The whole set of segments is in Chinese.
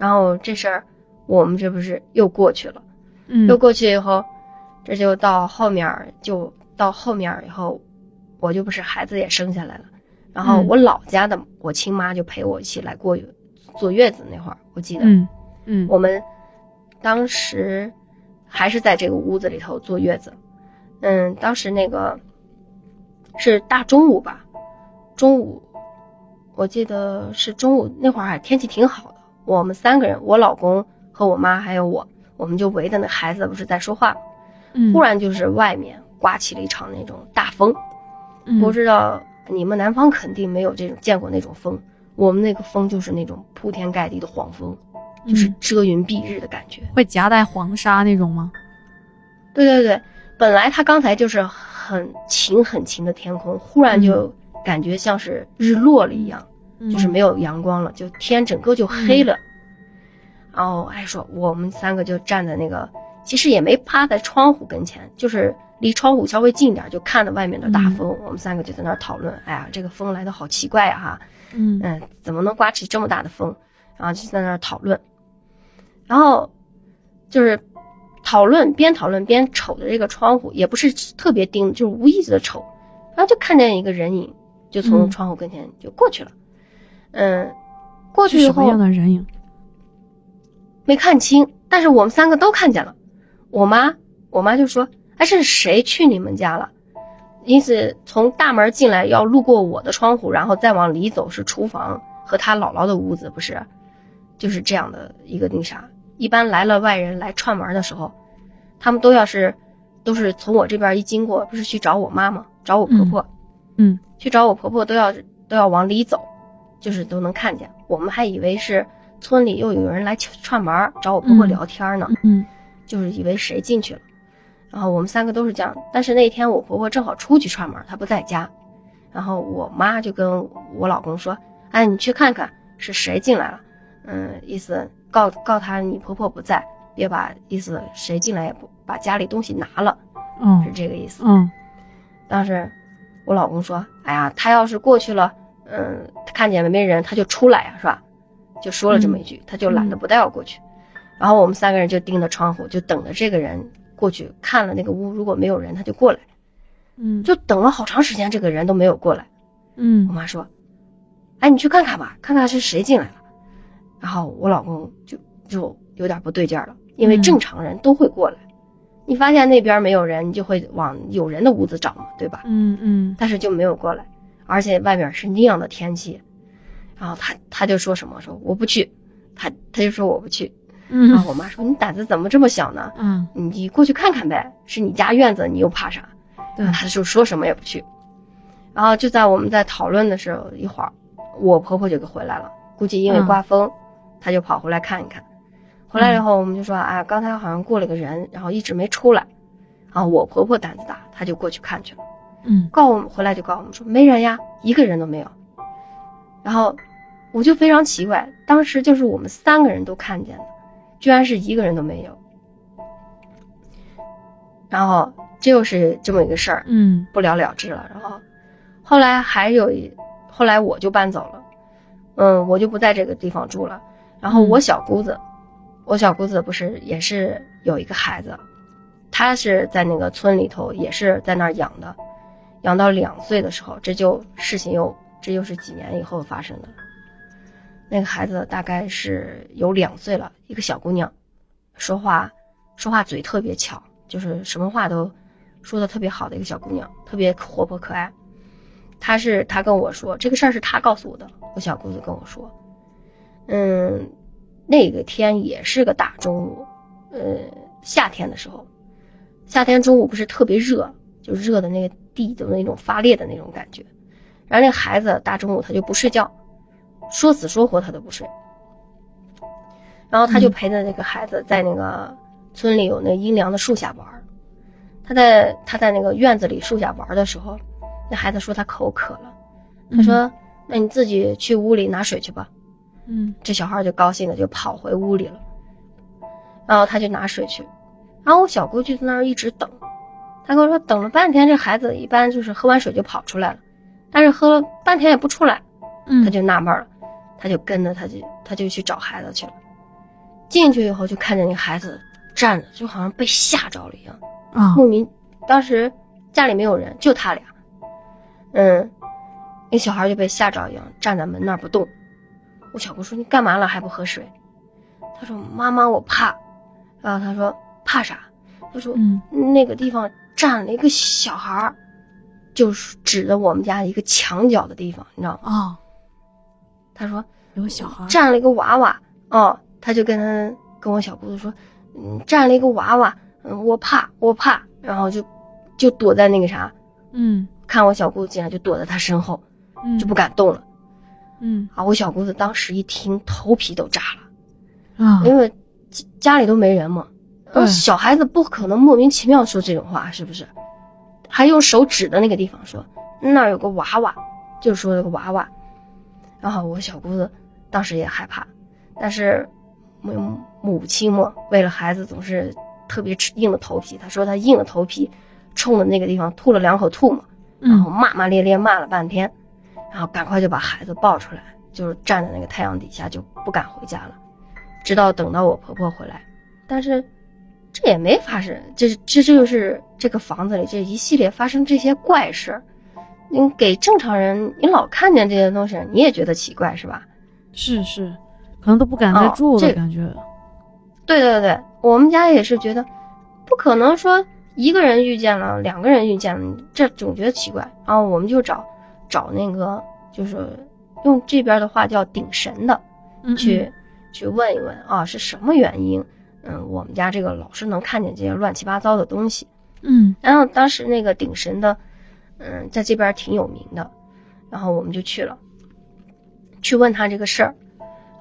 然后这事儿我们这不是又过去了，嗯。又过去以后，这就到后面就到后面以后，我就不是孩子也生下来了，然后嗯我老家的我亲妈就陪我一起来过坐月子那会儿，我记得，嗯。嗯。我们当时还是在这个屋子里头坐月子，嗯，当时那个是大中午吧，中午我记得是中午那会儿还天气挺好。的，我们三个人，我老公和我妈还有我，我们就围着那孩子不是在说话，嗯，忽然就是外面刮起了一场那种大风，嗯。不知道你们南方肯定没有这种见过那种风，我们那个风就是那种铺天盖地的黄风，就是嗯遮云蔽日的感觉。会夹带黄沙那种吗？对对对，本来他刚才就是很晴很晴的天空，忽然就感觉像是日落了一样，就是没有有阳光了，就天整个就黑了。然后还说我们三个就站在那个，其实也没趴在窗户跟前，就是离窗户稍微近点，就看着外面的大风。我们三个就在那儿讨论，哎呀，这个风来的好奇怪呀、哈，嗯嗯，怎么能刮起这么大的风？然后就在那儿讨论，然后就是讨论边讨论边瞅着这个窗户，也不是特别盯，就是无意识的瞅，然后就看见一个人影就从嗯窗户跟前就过去了，嗯，过去以后什么样后的人影？没看清，但是我们三个都看见了。我妈，我妈就说：“哎，这是谁去你们家了？”因此从大门进来要路过我的窗户，然后再往里走是厨房和他姥姥的屋子，不是？就是这样的一个那啥。一般来了外人来串门的时候，他们都要是都是从我这边一经过，不是去找我妈吗？找我婆婆，嗯去找我婆婆都要都要往里走，就是都能看见。我们还以为是村里又有人来串串门儿找我婆婆嗯聊天呢，嗯就是以为谁进去了。然后我们三个都是这样，但是那天我婆婆正好出去串门，她不在家。然后我妈就跟我老公说：“哎，你去看看是谁进来了。”嗯，意思告告他你婆婆不在，别把意思谁进来也不把家里东西拿了，嗯是这个意思。嗯当时我老公说：“哎呀，他要是过去了，嗯，他看见没人，他就出来呀，是吧？”就说了这么一句，他就懒得不带我过去。然后我们三个人就盯着窗户，就等着这个人过去看了那个屋，如果没有人，他就过来。嗯就等了好长时间，这个人都没有过来。嗯我嗯妈说：“哎，你去看看吧，看看是谁进来了。”然后我老公就就有点不对劲儿了，因为嗯正常人都会过来，你发现那边没有人，你就会往有人的屋子找嘛，对吧？嗯嗯但是就没有过来，而且外面是那样的天气，然后他他就说什么说我不去，他他就说我不去，然嗯后我妈说你胆子怎么这么小呢？嗯，你过去看看呗，是你家院子，你又怕啥？对他就说什么也不去。然后就在我们在讨论的时候，一会儿我婆婆就给回来了，估计因为嗯刮风，她就跑回来看一看。回来以后，我们就说，哎，刚才好像过了个人，然后一直没出来。然后我婆婆胆子大，她就过去看去了。嗯告我们回来就告我们说没人呀，一个人都没有。然后我就非常奇怪，当时就是我们三个人都看见的，居然是一个人都没有。然后这又是这么一个事儿，嗯不了了之了。然后后来还有一，后来我就搬走了，嗯，我就不在这个地方住了。然后我小姑子，我小姑子不是也是有一个孩子，她是在那个村里头也是在那儿养的，养到两岁的时候，这就事情又这又是几年以后发生的。那个孩子大概是有两岁了，一个小姑娘，说话说话嘴特别巧，就是什么话都说的特别好的一个小姑娘，特别活泼可爱。她是她跟我说这个事儿是她告诉我的，我小姑子跟我说，嗯，那个天也是个大中午，呃，夏天的时候，夏天中午不是特别热，就热的那个地都那种发裂的那种感觉。然后那孩子大中午他就不睡觉，说死说活他都不睡。然后他就嗯陪着那个孩子在那个村里有那阴凉的树下玩。他在他在那个院子里树下玩的时候，那孩子说他口渴了，他说：“那你自己去屋里拿水去吧。”嗯这小孩就高兴的就跑回屋里了，然后他就拿水去，然后我小姑就在那儿一直等，他跟我说等了半天，这孩子一般就是喝完水就跑出来了，但是喝了半天也不出来，嗯他就纳闷了，他就跟着他就他就去找孩子去了，进去以后就看见那孩子站着，就好像被吓着了一样，啊莫名。当时家里没有人，就他俩，嗯，那小孩就被吓着一样，站在门那儿不动。我小姑说：“你干嘛了还不喝水？”他说：“妈妈，我怕。”然后他说：“怕啥？”他说：“嗯那个地方站了一个小孩儿，就是指着我们家一个墙角的地方，你知道吗？啊，他说有小孩站了一个娃娃，哦，他就跟他跟我小姑子说，嗯，站了一个娃娃，嗯，我怕，我怕，然后就就躲在那个啥，嗯。看我小姑子进来就躲在他身后，嗯。就不敢动了。嗯。啊，我小姑子当时一听头皮都炸了，啊。因为家家里都没人嘛，对小孩子不可能莫名其妙说这种话，是不是？还用手指的那个地方说那儿有个娃娃，就说有个娃娃。然后我小姑子当时也害怕，但是母母亲嘛，为了孩子总是特别硬着头皮。她说她硬着头皮冲着那个地方吐了两口吐沫，然后嗯骂骂咧咧骂了半天，然后赶快就把孩子抱出来，就是站在那个太阳底下就不敢回家了，直到等到我婆婆回来，但是这也没发生，这这这就是这个房子里这一系列发生这些怪事儿，你给正常人，你老看见这些东西，你也觉得奇怪是吧？是是，可能都不敢再哦住这了感觉。对对对，我们家也是觉得不可能说一个人遇见了，两个人遇见了，这总觉得奇怪。然后我们就找找那个，就是用这边的话叫顶神的，嗯去去问一问啊，是什么原因？嗯，我们家这个老是能看见这些乱七八糟的东西。嗯然后当时那个顶神的，嗯，在这边挺有名的，然后我们就去了，去问他这个事儿。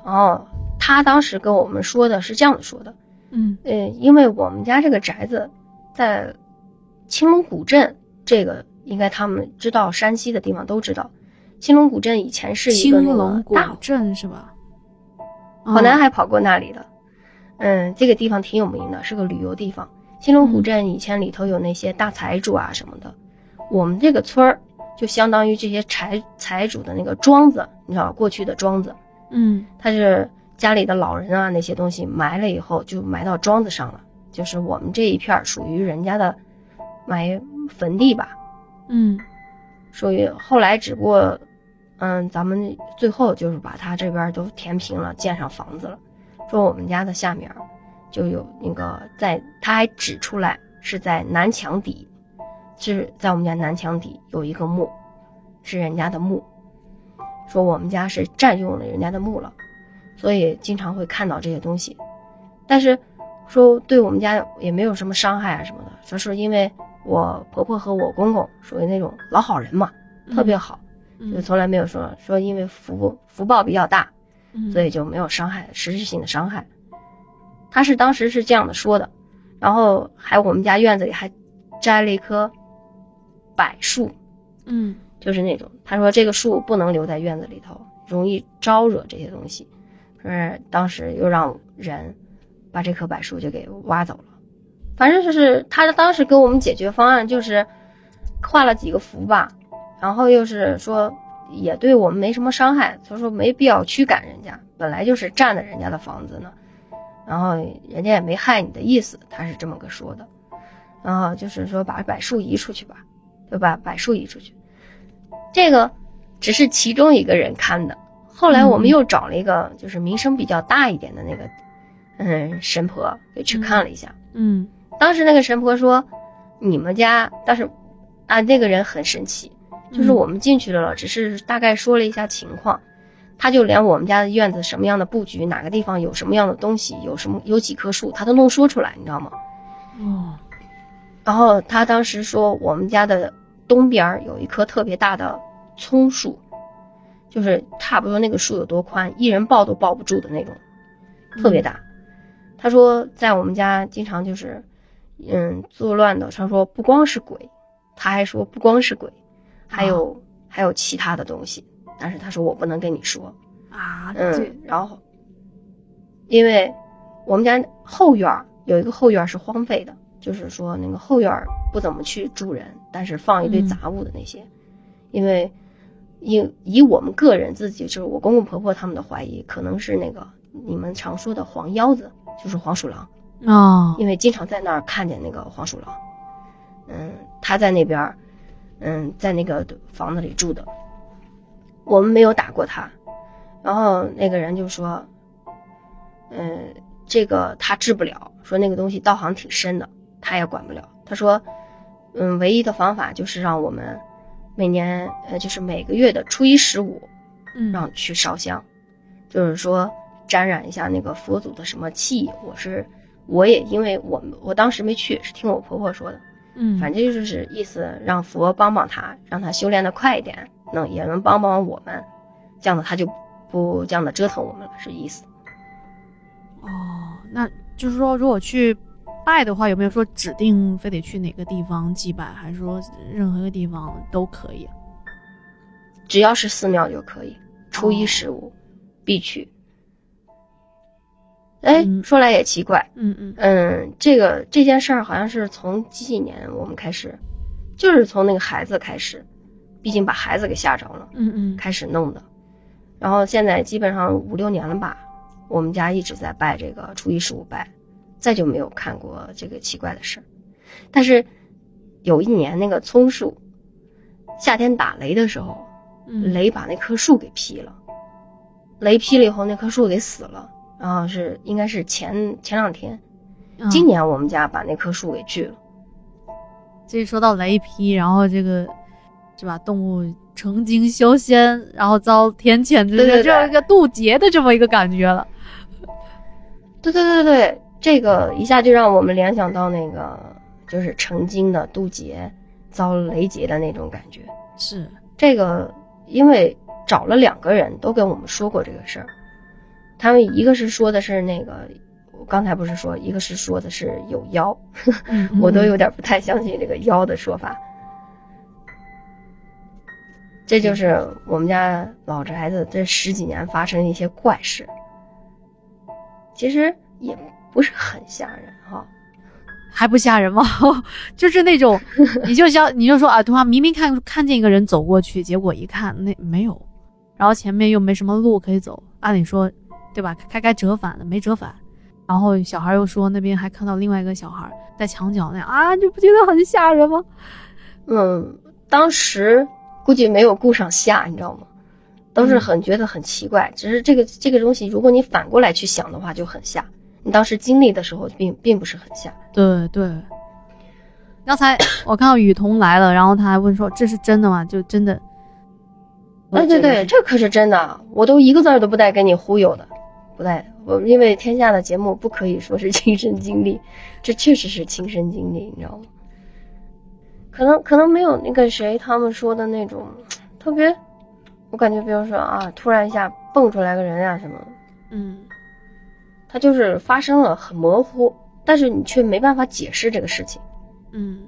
然后他当时跟我们说的是这样子说的，嗯呃，因为我们家这个宅子在青龙古镇，这个应该他们知道，山西的地方都知道。青龙古镇以前是一青个那龙古个大镇是吧？好男哦还跑过那里的，嗯，这个地方挺有名的，是个旅游地方。青龙湖镇以前里头有那些大财主啊什么的，我们这个村儿就相当于这些财财主的那个庄子，你知道过去的庄子，嗯。他是家里的老人啊那些东西埋了以后就埋到庄子上了，就是我们这一片儿属于人家的埋坟地吧，嗯。所以后来只不过，嗯，咱们最后就是把它这边都填平了，建上房子了。说我们家的下面就有那个在，他还指出来是在南墙底，是在我们家南墙底有一个墓，是人家的墓。说我们家是占用了人家的墓了，所以经常会看到这些东西。但是说对我们家也没有什么伤害啊什么的，说是因为我婆婆和我公公属于那种老好人嘛，特别好，就嗯从来没有说说因为福福报比较大，嗯所以就没有伤害，实质性的伤害。他是当时是这样的说的，然后还有我们家院子里还摘了一棵柏树，嗯就是那种他说这个树不能留在院子里头，容易招惹这些东西。说是当时又让人把这棵柏树就给挖走了。反正就是他当时给我们解决方案就是画了几个符吧，然后又是说也对我们没什么伤害，所以说没必要驱赶人家，本来就是占的人家的房子呢，然后人家也没害你的意思，他是这么个说的。然后就是说把柏树移出去吧，就把柏树移出去。这个只是其中一个人看的，后来我们嗯又找了一个就是名声比较大一点的那个，嗯，神婆给去看了一下。嗯当时那个神婆说，你们家，但是啊，那个人很神奇，就是嗯我们进去了，只是大概说了一下情况，他就连我们家的院子什么样的布局，哪个地方有什么样的东西，有什么有几棵树，他都能说出来，你知道吗？哦然后他当时说，我们家的东边儿有一棵特别大的葱树，就是差不多那个树有多宽，一人抱都抱不住的那种，特别大。他说在我们家经常就是，嗯，作乱的。他说不光是鬼，他还说不光是鬼，还有、还有其他的东西。但是他说我不能跟你说，啊这嗯，然后因为我们家后院有一个后院是荒废的，就是说那个后院不怎么去住人，但是放一堆嗯。杂物的那些，因为以以我们个人自己就是我公公婆婆他们的怀疑，可能是那个你们常说的黄腰子，就是黄鼠狼，哦，因为经常在那儿看见那个黄鼠狼。嗯，他在那边儿，嗯，在那个房子里住的。我们没有打过他，然后那个人就说，嗯，这个他治不了，说那个东西道行挺深的，他也管不了。他说，嗯，唯一的方法就是让我们每年，呃，就是每个月的初一十五，嗯，让去烧香，就是说沾染一下那个佛祖的什么气。我是我也因为我我当时没去，是听我婆婆说的。嗯，反正就是意思让佛帮帮他，让他修炼的快一点，能也能帮帮我们，这样子他就不这样的折腾我们了，是意思。哦，那就是说，如果去拜的话，有没有说指定非得去哪个地方祭拜，还是说任何一个地方都可以？只要是寺庙就可以，初一哦十五必去。哎、嗯。说来也奇怪，嗯嗯。嗯，这个这件事儿好像是从几几年我们开始，就是从那个孩子开始，毕竟把孩子给吓着了，嗯嗯，开始弄的。然后现在基本上五六年了吧，我们家一直在拜这个初一十五拜，再就没有看过这个奇怪的事儿。但是有一年那个葱树，夏天打雷的时候，嗯。雷把那棵树给劈了，雷劈了以后那棵树给死了，然后是应该是前前两天，嗯今年我们家把那棵树给锯了。这说到雷劈，然后这个是吧？动物成精修仙，然后遭天谴，这对对对这一个渡劫的这么一个感觉了。对对对对，这个一下就让我们联想到那个就是成精的渡劫遭雷劫的那种感觉。是，这个因为找了两个人都跟我们说过这个事儿，他们一个是说的是那个，我刚才不是说，一个是说的是有妖，嗯我都嗯有点不太相信这个妖的说法。这就是我们家老宅子这十几年发生的一些怪事，其实也不是很吓人哈。还不吓人吗？就是那种，你就像你就说啊，突然明明看看见一个人走过去，结果一看那没有，然后前面又没什么路可以走，按理说，对吧？该该折返的没折返，然后小孩又说那边还看到另外一个小孩在墙角那样啊，你不觉得很吓人吗？嗯，当时估计没有顾上吓，你知道吗？都是很觉得很奇怪，只是这个这个东西，如果你反过来去想的话，就很吓。你当时经历的时候并并不是很吓。对对。刚才我看到雨桐来了，然后他还问说：“这是真的吗？”就真的。哎，对对，这可是真的，我都一个字儿都不带给你忽悠的，不带。我因为天下的节目不可以说是 亲身经历，这确实是亲身经历，你知道吗？可能可能没有那个谁他们说的那种特别，我感觉比如说啊，突然一下蹦出来个人啊什么，嗯他就是发生了很模糊，但是你却没办法解释这个事情。嗯